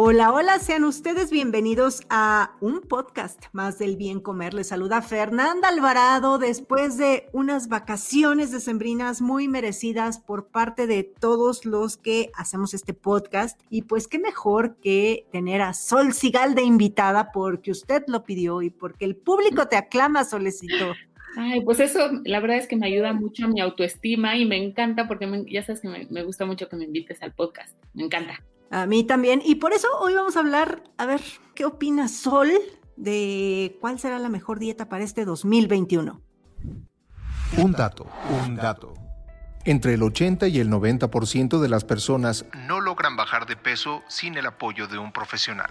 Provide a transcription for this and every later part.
Hola, hola, sean ustedes bienvenidos a un podcast más del bien comer. Les saluda Fernanda Alvarado después de unas vacaciones decembrinas muy merecidas por parte de todos los que hacemos este podcast. Y pues qué mejor que tener a Sol Sigal de invitada porque usted lo pidió y porque el público te aclama, Solecito. Ay, pues eso, la verdad es que me ayuda mucho a mi autoestima y me encanta porque ya sabes que me gusta mucho que me invites al podcast. Me encanta. A mí también. Y por eso hoy vamos a hablar, a ver, ¿qué opina Sol de cuál será la mejor dieta para este 2021? Un dato, un dato. Entre el 80 y el 90% de las personas no logran bajar de peso sin el apoyo de un profesional.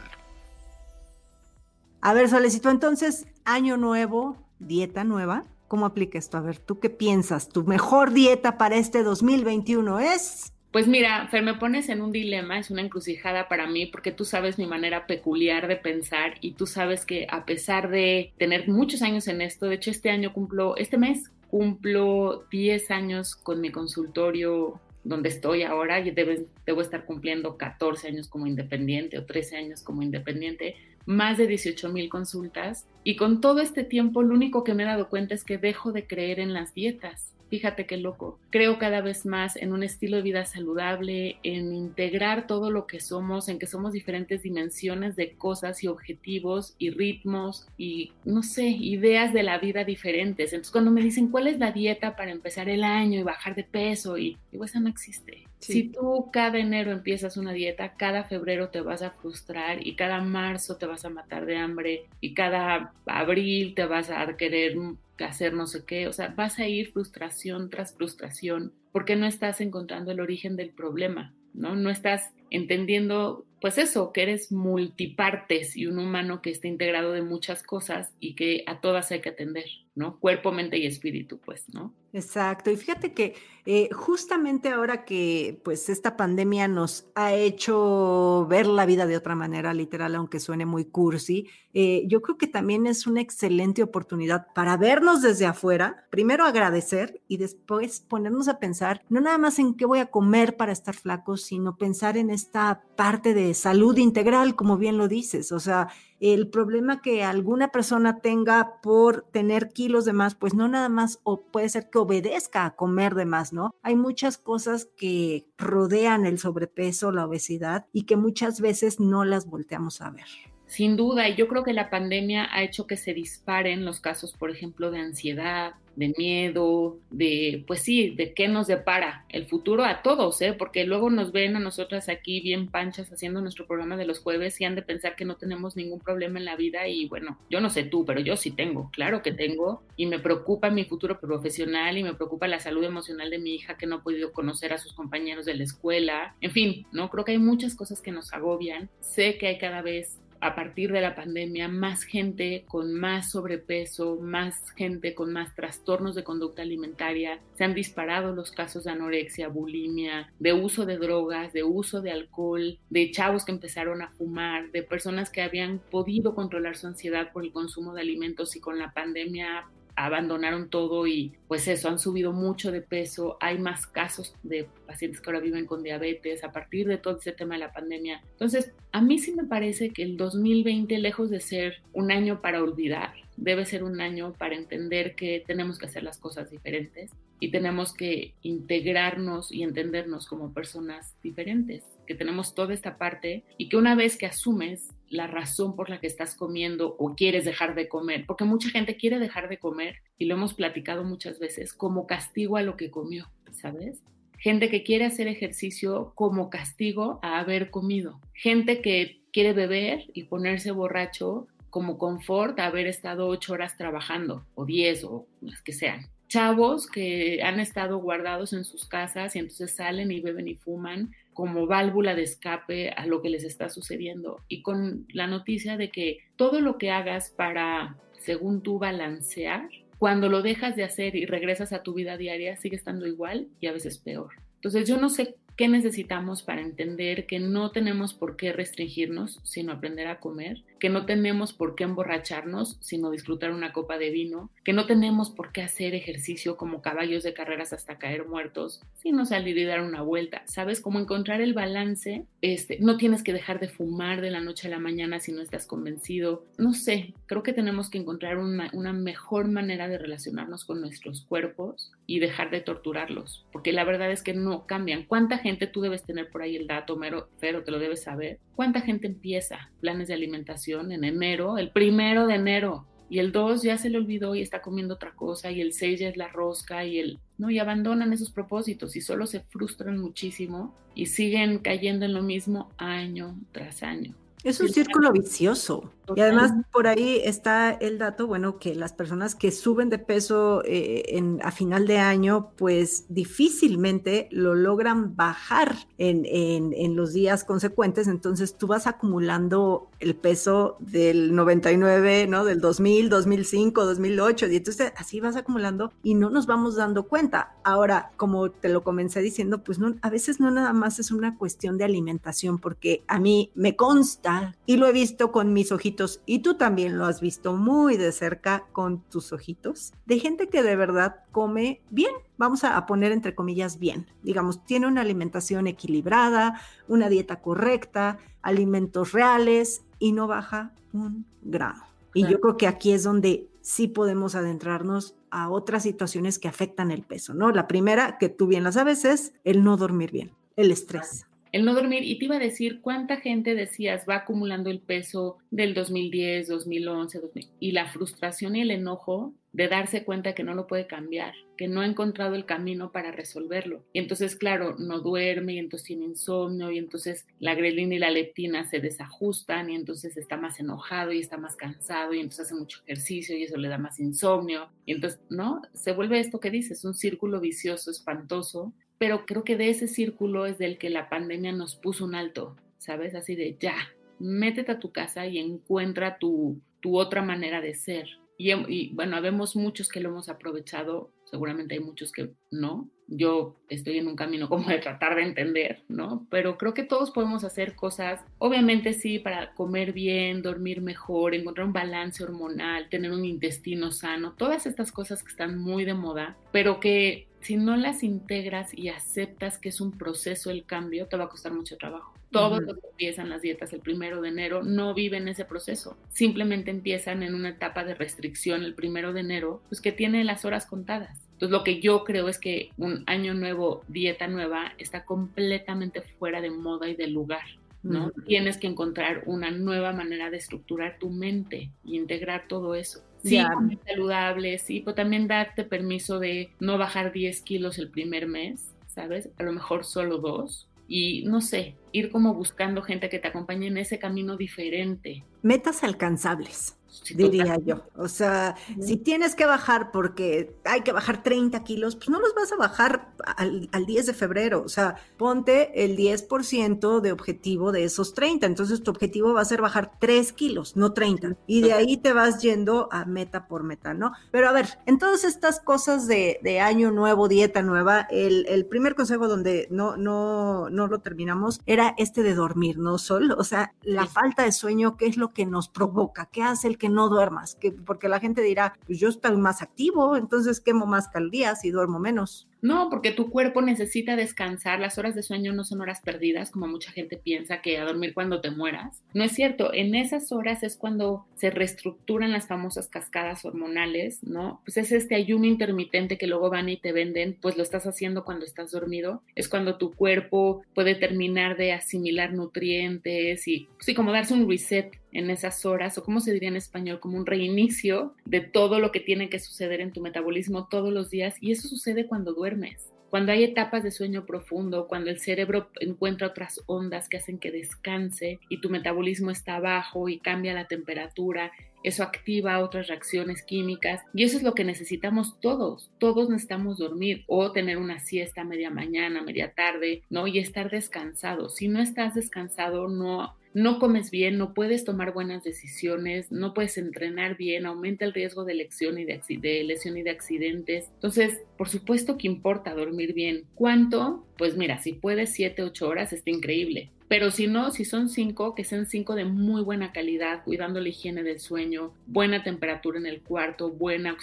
A ver, Solecito, entonces, año nuevo, dieta nueva. ¿Cómo aplica esto? A ver, ¿tú qué piensas? ¿Tu mejor dieta para este 2021 es? Pues mira, Fer, me pones en un dilema, es una encrucijada para mí porque tú sabes mi manera peculiar de pensar y tú sabes que a pesar de tener muchos años en esto, de hecho este año cumplo, este mes cumplo 10 años con mi consultorio donde estoy ahora y debo, debo estar cumpliendo 14 años como independiente o 13 años como independiente, más de 18 mil consultas y con todo este tiempo lo único que me he dado cuenta es que dejo de creer en las dietas Fíjate qué loco. Creo cada vez más en un estilo de vida saludable, en integrar todo lo que somos, en que somos diferentes dimensiones de cosas y objetivos y ritmos y, no sé, ideas de la vida diferentes. Entonces, cuando me dicen cuál es la dieta para empezar el año y bajar de peso, y digo, esa no existe. Si tú cada enero empiezas una dieta, cada febrero te vas a frustrar y cada marzo te vas a matar de hambre y cada abril te vas a querer hacer no sé qué, o sea, vas a ir frustración tras frustración porque no estás encontrando el origen del problema, ¿no? No estás entendiendo, pues eso, que eres multipartes y un humano que está integrado de muchas cosas y que a todas hay que atender, ¿no? Cuerpo, mente y espíritu, pues, ¿no? Exacto. Y fíjate que eh, justamente ahora que pues esta pandemia nos ha hecho ver la vida de otra manera, literal, aunque suene muy cursi, eh, yo creo que también es una excelente oportunidad para vernos desde afuera, primero agradecer y después ponernos a pensar no nada más en qué voy a comer para estar flacos, sino pensar en esta parte de salud integral, como bien lo dices. O sea, el problema que alguna persona tenga por tener kilos de más, pues no nada más o puede ser que obedezca a comer de más, ¿no? Hay muchas cosas que rodean el sobrepeso, la obesidad y que muchas veces no las volteamos a ver. Sin duda, y yo creo que la pandemia ha hecho que se disparen los casos, por ejemplo, de ansiedad, de miedo, de, pues sí, de qué nos depara el futuro a todos, ¿eh? Porque luego nos ven a nosotras aquí bien panchas haciendo nuestro programa de los jueves y han de pensar que no tenemos ningún problema en la vida y bueno, yo no sé tú, pero yo sí tengo, claro que tengo y me preocupa mi futuro profesional y me preocupa la salud emocional de mi hija que no ha podido conocer a sus compañeros de la escuela, en fin, ¿no? Creo que hay muchas cosas que nos agobian, sé que hay cada vez a partir de la pandemia más gente con más sobrepeso, más gente con más trastornos de conducta alimentaria, se han disparado los casos de anorexia, bulimia, de uso de drogas, de uso de alcohol, de chavos que empezaron a fumar, de personas que habían podido controlar su ansiedad por el consumo de alimentos y con la pandemia abandonaron todo y pues eso, han subido mucho de peso, hay más casos de pacientes que ahora viven con diabetes a partir de todo ese tema de la pandemia. Entonces, a mí sí me parece que el 2020, lejos de ser un año para olvidar, debe ser un año para entender que tenemos que hacer las cosas diferentes y tenemos que integrarnos y entendernos como personas diferentes, que tenemos toda esta parte y que una vez que asumes la razón por la que estás comiendo o quieres dejar de comer, porque mucha gente quiere dejar de comer y lo hemos platicado muchas veces como castigo a lo que comió, ¿sabes? gente que quiere hacer ejercicio como castigo a haber comido, gente que quiere beber y ponerse borracho como confort a haber estado ocho horas trabajando o diez o las que sean. Chavos que han estado guardados en sus casas y entonces salen y beben y fuman como válvula de escape a lo que les está sucediendo y con la noticia de que todo lo que hagas para, según tú, balancear, cuando lo dejas de hacer y regresas a tu vida diaria, sigue estando igual y a veces peor. Entonces yo no sé qué necesitamos para entender que no tenemos por qué restringirnos, sino aprender a comer, que no tenemos por qué emborracharnos, sino disfrutar una copa de vino, que no tenemos por qué hacer ejercicio como caballos de carreras hasta caer muertos, sino salir y dar una vuelta. ¿Sabes? Cómo encontrar el balance. Este, no tienes que dejar de fumar de la noche a la mañana si no estás convencido. No sé, creo que tenemos que encontrar una, mejor manera de relacionarnos con nuestros cuerpos y dejar de torturarlos, porque la verdad es que no cambian. ¿Cuánta gente tú debes tener por ahí el dato, pero te lo debes saber? ¿Cuánta gente empieza planes de alimentación en enero, el primero de enero? Y el 2 ya se le olvidó y está comiendo otra cosa, y el 6 ya es la rosca, y el. No, y abandonan esos propósitos y solo se frustran muchísimo y siguen cayendo en lo mismo año tras año. Es un círculo vicioso. Y además por ahí está el dato, bueno, que las personas que suben de peso eh, en, a final de año, pues difícilmente lo logran bajar en, en, en, los días consecuentes. Entonces tú vas acumulando el peso del 99, ¿no? Del 2000, 2005, 2008. Y entonces así vas acumulando y no nos vamos dando cuenta. Ahora, como te lo comencé diciendo, pues no, a veces no nada más es una cuestión de alimentación, porque a mí me consta y lo he visto con mis ojitos y tú también lo has visto muy de cerca con tus ojitos, de gente que de verdad come bien, vamos a poner entre comillas bien, digamos, tiene una alimentación equilibrada, una dieta correcta, alimentos reales y no baja un gramo. Y yo creo que aquí es donde sí podemos adentrarnos a otras situaciones que afectan el peso, ¿no? La primera, que tú bien la sabes, es el no dormir bien, el estrés el no dormir. Y te iba a decir cuánta gente decías va acumulando el peso del 2010, 2011, y la frustración y el enojo de darse cuenta que no lo puede cambiar, que no ha encontrado el camino para resolverlo. Y entonces, claro, no duerme y entonces tiene insomnio y entonces la grelina y la leptina se desajustan y entonces está más enojado y está más cansado y entonces hace mucho ejercicio y eso le da más insomnio. Y entonces, ¿no? Se vuelve esto que dices, un círculo vicioso, espantoso, pero creo que de ese círculo es del que la pandemia nos puso un alto, ¿sabes? Así de ya, métete a tu casa y encuentra tu, tu otra manera de ser. Y, y, bueno, vemos muchos que lo hemos aprovechado, seguramente hay muchos que no. Yo estoy en un camino como de tratar de entender, ¿no? Pero creo que todos podemos hacer cosas, obviamente sí, para comer bien, dormir mejor, encontrar un balance hormonal, tener un intestino sano, todas estas cosas que están muy de moda, pero que si no las integras y aceptas que es un proceso el cambio, te va a costar mucho trabajo. Todos los que empiezan las dietas el primero de enero no viven ese proceso. Simplemente empiezan en una etapa de restricción el primero de enero, pues que tiene las horas contadas. Entonces lo que yo creo es que un año nuevo, dieta nueva, está completamente fuera de moda y de lugar. ¿no? Tienes que encontrar una nueva manera de estructurar tu mente y integrar todo eso. Sí, comer saludable, sí, pero también darte permiso de no bajar 10 kilos el primer mes, ¿sabes? A lo mejor solo dos. Y no sé, ir como buscando gente que te acompañe en ese camino diferente. Metas alcanzables diría yo. O sea, si tienes que bajar porque hay que bajar 30 kilos, pues no los vas a bajar al, 10 de febrero. O sea, ponte el 10% de objetivo de esos 30. Entonces tu objetivo va a ser bajar 3 kilos, no 30. Y de ahí te vas yendo a meta por meta, ¿no? Pero a ver, en todas estas cosas de, año nuevo, dieta nueva, el, primer consejo donde no, no, no lo terminamos era este de dormir, ¿no, Sol? O sea, la falta de sueño, ¿qué es lo que nos provoca? ¿Qué hace el que no duermas, que, porque la gente dirá, pues yo estoy más activo, entonces quemo más calorías y duermo menos. No, porque tu cuerpo necesita descansar. Las horas de sueño no son horas perdidas, como mucha gente piensa que a dormir cuando te mueras. No es cierto. En esas horas es cuando se reestructuran las famosas cascadas hormonales, ¿no? Pues es este ayuno intermitente que luego van y te venden, pues lo estás haciendo cuando estás dormido. Es cuando tu cuerpo puede terminar de asimilar nutrientes y, sí, como darse un reset en esas horas, o como se diría en español, como un reinicio de todo lo que tiene que suceder en tu metabolismo todos los días. Y eso sucede cuando duermes. cuando hay etapas de sueño profundo, cuando el cerebro encuentra otras ondas que hacen que descanse y tu metabolismo está bajo y cambia la temperatura, eso activa otras reacciones químicas y eso es lo que necesitamos todos. Todos necesitamos dormir o tener una siesta media mañana, media tarde, ¿no? Y estar descansado. Si no estás descansado, no no comes bien, no puedes tomar buenas decisiones, no puedes entrenar bien, aumenta el riesgo de lesión y de, de, lesión y de accidentes. Entonces, por supuesto que importa dormir bien. ¿Cuánto? Pues mira, si puedes 7, 8 horas, está increíble. Pero si no, si son cinco, que sean cinco de muy buena calidad, cuidando la higiene del sueño, buena temperatura en el cuarto, buena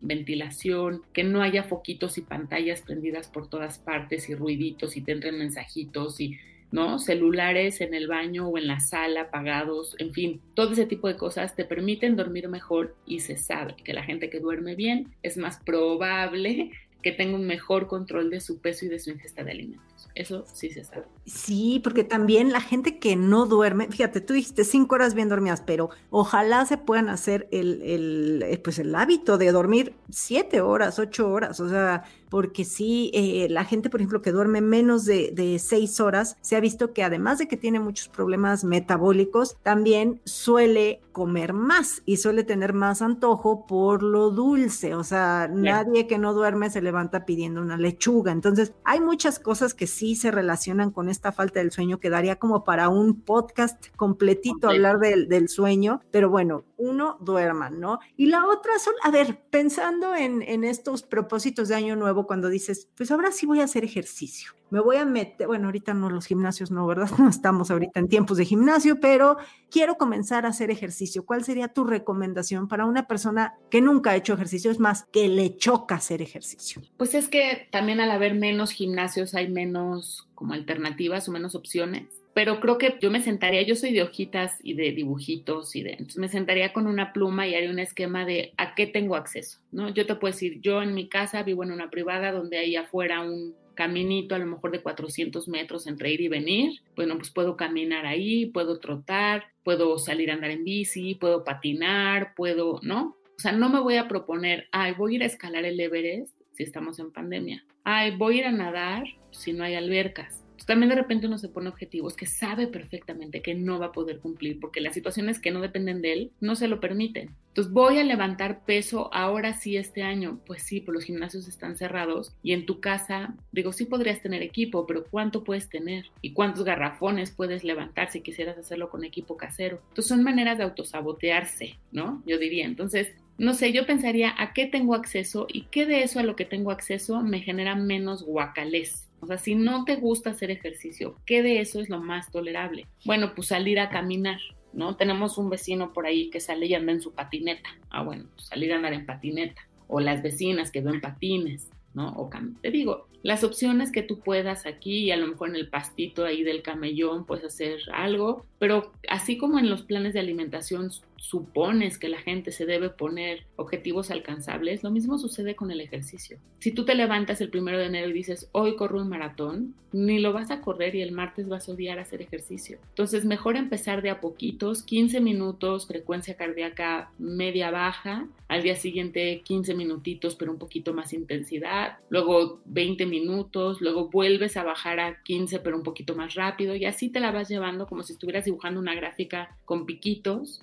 ventilación, que no haya foquitos y pantallas prendidas por todas partes y ruiditos y te entren mensajitos y ¿no? Celulares en el baño o en la sala apagados, en fin, todo ese tipo de cosas te permiten dormir mejor y se sabe que la gente que duerme bien es más probable que tenga un mejor control de su peso y de su ingesta de alimentos. Eso sí se sabe. Sí, porque también la gente que no duerme, fíjate, tú dijiste cinco horas bien dormidas, pero ojalá se puedan hacer el, el, eh, pues el hábito de dormir siete horas, ocho horas, o sea, porque sí, eh, la gente, por ejemplo, que duerme menos de, de, seis horas, se ha visto que además de que tiene muchos problemas metabólicos, también suele comer más y suele tener más antojo por lo dulce, o sea, nadie que no duerme se levanta pidiendo una lechuga, entonces hay muchas cosas que sí se relacionan con esta falta del sueño, que daría como para un podcast completito hablar del, del sueño, pero bueno, uno, duerman, ¿no? Y la otra son, a ver, pensando en, en estos propósitos de año nuevo, cuando dices, pues ahora sí voy a hacer ejercicio. Me voy a meter, bueno, ahorita no los gimnasios, no, ¿verdad? No estamos ahorita en tiempos de gimnasio, pero quiero comenzar a hacer ejercicio. ¿Cuál sería tu recomendación para una persona que nunca ha hecho ejercicio? Es más, que le choca hacer ejercicio. Pues es que también al haber menos gimnasios hay menos como alternativas o menos opciones pero creo que yo me sentaría, yo soy de hojitas y de dibujitos y de, entonces me sentaría con una pluma y haría un esquema de a qué tengo acceso, ¿no? Yo te puedo decir, yo en mi casa vivo en una privada donde hay afuera un caminito a lo mejor de 400 metros entre ir y venir, bueno, pues puedo caminar ahí, puedo trotar, puedo salir a andar en bici, puedo patinar, puedo, ¿no? O sea, no me voy a proponer, ay, voy a ir a escalar el Everest si estamos en pandemia, ay, voy a ir a nadar si no hay albercas también de repente uno se pone objetivos que sabe perfectamente que no va a poder cumplir porque las situaciones que no dependen de él no se lo permiten. Entonces voy a levantar peso ahora sí este año. Pues sí, pues los gimnasios están cerrados y en tu casa, digo, sí podrías tener equipo, pero ¿cuánto puedes tener? ¿Y cuántos garrafones puedes levantar si quisieras hacerlo con equipo casero? Entonces son maneras de autosabotearse, ¿no? Yo diría. Entonces no sé, yo pensaría a qué tengo acceso y qué de eso a lo que tengo acceso me genera menos guacalés. O sea, si no te gusta hacer ejercicio, ¿qué de eso es lo más tolerable? Bueno, pues salir a caminar, ¿no? Tenemos un vecino por ahí que sale y anda en su patineta. Ah, bueno, pues salir a andar en patineta. O las vecinas que ven patines, ¿no? O te digo, las opciones que tú puedas aquí y a lo mejor en el pastito ahí del camellón puedes hacer algo, pero así como en los planes de alimentación supones que la gente se debe poner objetivos alcanzables, lo mismo sucede con el ejercicio. Si tú te levantas el primero de enero y dices, hoy corro un maratón, ni lo vas a correr y el martes vas a odiar hacer ejercicio. Entonces, mejor empezar de a poquitos, 15 minutos, frecuencia cardíaca media baja, al día siguiente 15 minutitos, pero un poquito más intensidad, luego 20 minutos, luego vuelves a bajar a 15, pero un poquito más rápido, y así te la vas llevando como si estuvieras dibujando una gráfica con piquitos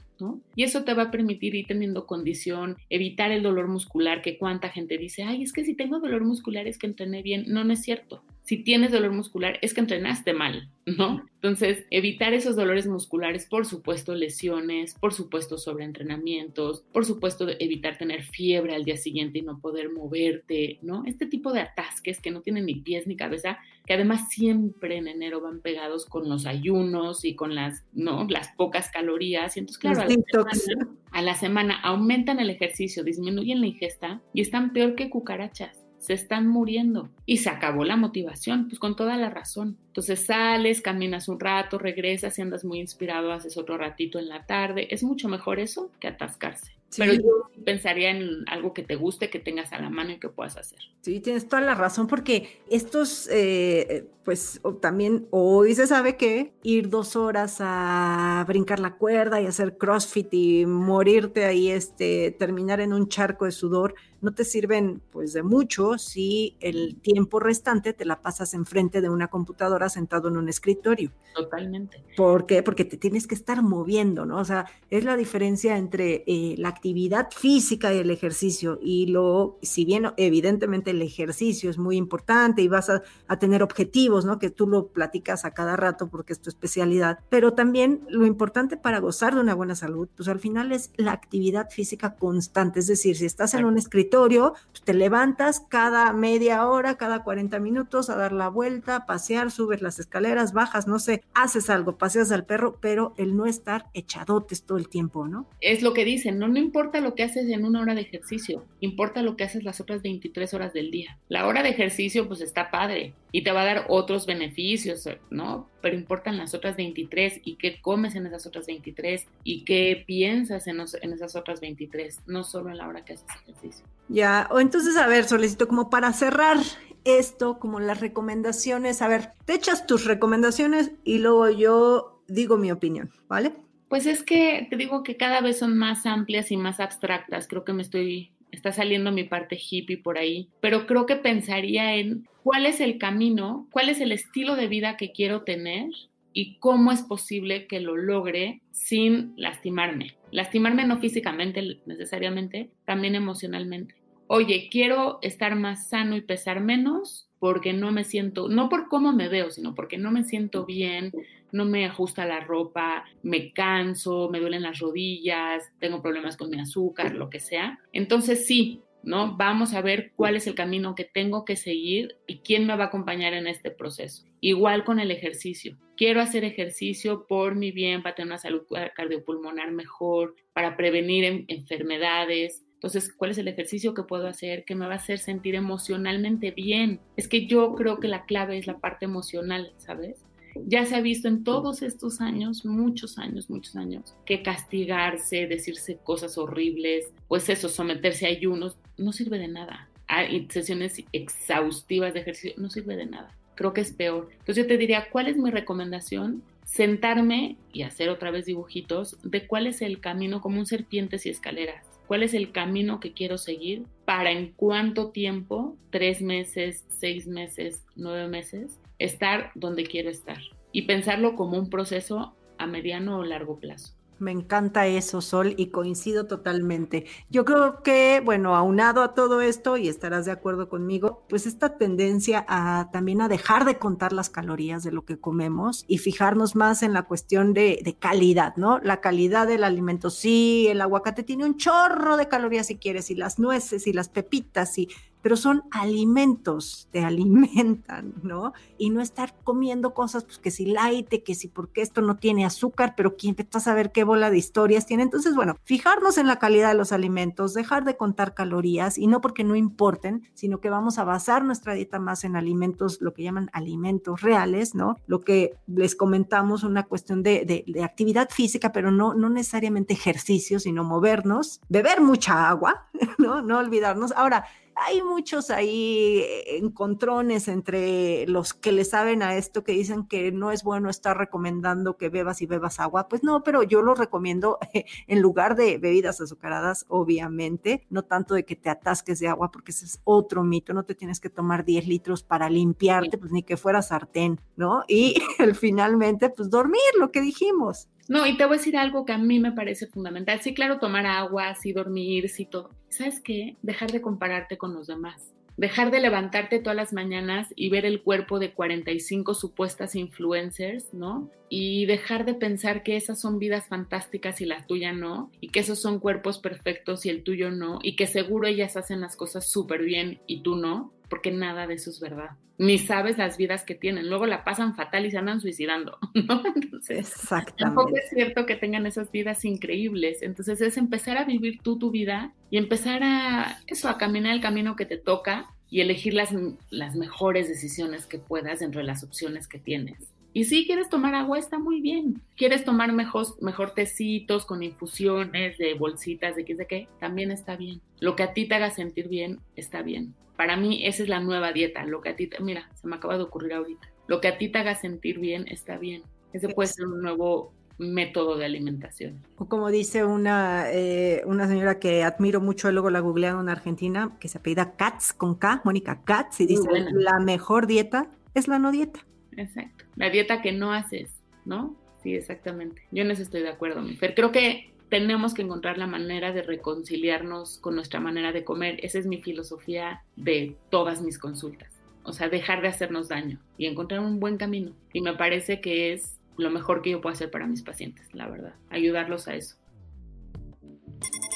y eso te va a permitir ir teniendo condición, evitar el dolor muscular, que cuánta gente dice, ay, es que si tengo dolor muscular es que entrené bien. No, no es cierto si tienes dolor muscular es que entrenaste mal, ¿no? Entonces, evitar esos dolores musculares, por supuesto, lesiones, por supuesto, sobreentrenamientos, por supuesto, evitar tener fiebre al día siguiente y no poder moverte, ¿no? Este tipo de atasques que no tienen ni pies ni cabeza, que además siempre en enero van pegados con los ayunos y con las, ¿no? Las pocas calorías. Y entonces, claro, a la, semana, a la semana aumentan el ejercicio, disminuyen la ingesta y están peor que cucarachas se están muriendo y se acabó la motivación, pues con toda la razón. Entonces sales, caminas un rato, regresas, y andas muy inspirado, haces otro ratito en la tarde. Es mucho mejor eso que atascarse. Pero yo pensaría en algo que te guste, que tengas a la mano y que puedas hacer. Sí, tienes toda la razón, porque estos, eh, pues también hoy se sabe que ir dos horas a brincar la cuerda y hacer CrossFit y morirte ahí, este, terminar en un charco de sudor, no te sirven pues de mucho si el tiempo restante te la pasas enfrente de una computadora sentado en un escritorio. Totalmente. ¿Por qué? Porque te tienes que estar moviendo, ¿no? O sea, es la diferencia entre eh, la actividad física y el ejercicio. Y lo, si bien evidentemente el ejercicio es muy importante y vas a, a tener objetivos, ¿no? Que tú lo platicas a cada rato porque es tu especialidad, pero también lo importante para gozar de una buena salud, pues al final es la actividad física constante. Es decir, si estás en un escritorio, pues, te levantas cada media hora, cada 40 minutos a dar la vuelta, pasear, subes las escaleras, bajas, no sé, haces algo, paseas al perro, pero el no estar echadotes todo el tiempo, ¿no? Es lo que dicen, no, no importa lo que haces en una hora de ejercicio, importa lo que haces las otras 23 horas del día. La hora de ejercicio pues está padre y te va a dar otros beneficios, ¿no? Pero importan las otras 23 y qué comes en esas otras 23 y qué piensas en, en esas otras 23, no solo en la hora que haces ejercicio. Ya, o entonces, a ver, solicito como para cerrar esto, como las recomendaciones, a ver, te echas tus recomendaciones y luego yo digo mi opinión, ¿vale? Pues es que te digo que cada vez son más amplias y más abstractas, creo que me estoy, está saliendo mi parte hippie por ahí, pero creo que pensaría en cuál es el camino, cuál es el estilo de vida que quiero tener y cómo es posible que lo logre sin lastimarme. Lastimarme no físicamente necesariamente, también emocionalmente. Oye, quiero estar más sano y pesar menos porque no me siento, no por cómo me veo, sino porque no me siento bien, no me ajusta la ropa, me canso, me duelen las rodillas, tengo problemas con mi azúcar, lo que sea. Entonces sí, ¿no? Vamos a ver cuál es el camino que tengo que seguir y quién me va a acompañar en este proceso. Igual con el ejercicio. Quiero hacer ejercicio por mi bien, para tener una salud cardiopulmonar mejor, para prevenir enfermedades. Entonces, ¿cuál es el ejercicio que puedo hacer que me va a hacer sentir emocionalmente bien? Es que yo creo que la clave es la parte emocional, ¿sabes? ya se ha visto en todos estos años, muchos años, muchos años, que castigarse, decirse cosas horribles, pues eso, someterse a ayunos, no sirve de nada. Hay sesiones exhaustivas de ejercicio, no sirve de nada. Creo que es peor. Entonces yo te diría, ¿cuál es mi recomendación? Sentarme y hacer otra vez dibujitos de cuál es el camino como un serpientes y escaleras. ¿Cuál es el camino que quiero seguir para en cuánto tiempo, tres meses, seis meses, nueve meses, estar donde quiero estar y pensarlo como un proceso a mediano o largo plazo. Me encanta eso, Sol, y coincido totalmente. Yo creo que, bueno, aunado a todo esto, y estarás de acuerdo conmigo, pues esta tendencia a también a dejar de contar las calorías de lo que comemos y fijarnos más en la cuestión de, de calidad, ¿no? La calidad del alimento. Sí, el aguacate tiene un chorro de calorías si quieres, y las nueces y las pepitas y pero son alimentos, te alimentan, ¿no? Y no estar comiendo cosas, pues que si light, que si porque esto no tiene azúcar, pero quién está a saber qué bola de historias tiene. Entonces, bueno, fijarnos en la calidad de los alimentos, dejar de contar calorías y no porque no importen, sino que vamos a basar nuestra dieta más en alimentos, lo que llaman alimentos reales, ¿no? Lo que les comentamos, una cuestión de, de actividad física, pero no, no necesariamente ejercicio, sino movernos, beber mucha agua, ¿no? No olvidarnos. Ahora, hay muchos ahí eh, encontrones entre los que le saben a esto que dicen que no es bueno estar recomendando que bebas y bebas agua. Pues no, pero yo lo recomiendo en lugar de bebidas azucaradas, obviamente, no tanto de que te atasques de agua, porque ese es otro mito. No te tienes que tomar 10 litros para limpiarte, pues ni que fuera sartén, ¿no? Y finalmente, pues dormir, lo que dijimos. No, y te voy a decir algo que a mí me parece fundamental. Sí, claro, tomar agua, sí dormir, sí todo. ¿Sabes qué? Dejar de compararte con los demás. Dejar de levantarte todas las mañanas y ver el cuerpo de 45 supuestas influencers, ¿no? Y dejar de pensar que esas son vidas fantásticas y la tuya no, y que esos son cuerpos perfectos y el tuyo no, y que seguro ellas hacen las cosas súper bien y tú no porque nada de eso es verdad. Ni sabes las vidas que tienen. Luego la pasan fatal y se andan suicidando, ¿no? Entonces, Exactamente. tampoco es cierto que tengan esas vidas increíbles. Entonces es empezar a vivir tú tu vida y empezar a eso, a caminar el camino que te toca y elegir las, las mejores decisiones que puedas dentro de las opciones que tienes. Y si quieres tomar agua, está muy bien. Quieres tomar mejor, mejor tecitos con infusiones de bolsitas, de qué sé qué, también está bien. Lo que a ti te haga sentir bien, está bien. Para mí, esa es la nueva dieta. Lo que a ti, te, mira, se me acaba de ocurrir ahorita. Lo que a ti te haga sentir bien, está bien. Ese puede ser un nuevo método de alimentación. O como dice una, eh, una señora que admiro mucho, luego la googlearon en Argentina, que se apellida Katz con K, Mónica Katz, y dice, la mejor dieta es la no dieta. Exacto. La dieta que no haces, ¿no? Sí, exactamente. Yo en eso estoy de acuerdo, mi Fer. Creo que tenemos que encontrar la manera de reconciliarnos con nuestra manera de comer. Esa es mi filosofía de todas mis consultas. O sea, dejar de hacernos daño y encontrar un buen camino. Y me parece que es lo mejor que yo puedo hacer para mis pacientes, la verdad. Ayudarlos a eso.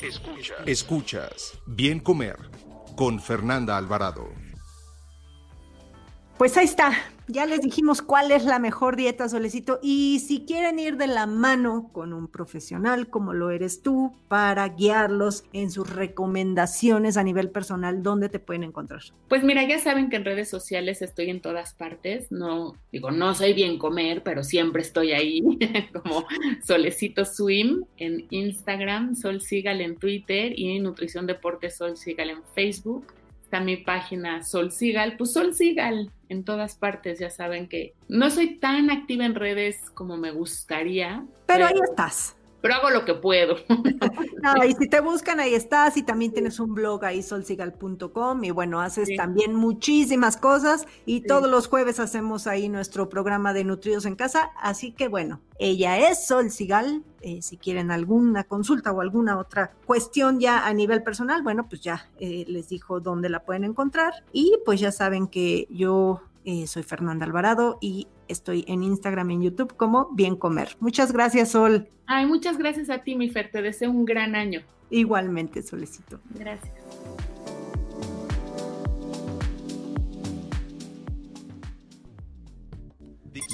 Escuchas. Escuchas. Bien comer con Fernanda Alvarado. Pues ahí está, ya les dijimos cuál es la mejor dieta, Solecito. Y si quieren ir de la mano con un profesional como lo eres tú para guiarlos en sus recomendaciones a nivel personal, ¿dónde te pueden encontrar? Pues mira, ya saben que en redes sociales estoy en todas partes. No, digo, no soy bien comer, pero siempre estoy ahí, como Solecito Swim en Instagram, Sol Sigal en Twitter y Nutrición Deporte Sol Sigal en Facebook está mi página Sol Sigal, pues Sol Sigal en todas partes, ya saben que no soy tan activa en redes como me gustaría. Pero, ahí estás. Pero hago lo que puedo. no, y si te buscan, ahí estás. Y también tienes un blog ahí, solsigal.com. Y bueno, haces también muchísimas cosas. Y todos los jueves hacemos ahí nuestro programa de Nutridos en Casa. Así que bueno, ella es Sol Sigal. Eh, si quieren alguna consulta o alguna otra cuestión ya a nivel personal, bueno, pues ya eh, les dijo dónde la pueden encontrar. Y pues ya saben que yo eh, soy Fernanda Alvarado y estoy en Instagram y en YouTube como Bien Comer. Muchas gracias, Sol. Ay, muchas gracias a ti, mi Fer. Te deseo un gran año. Igualmente, Solecito. Gracias.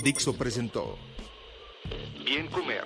Dixo presentó Bien Comer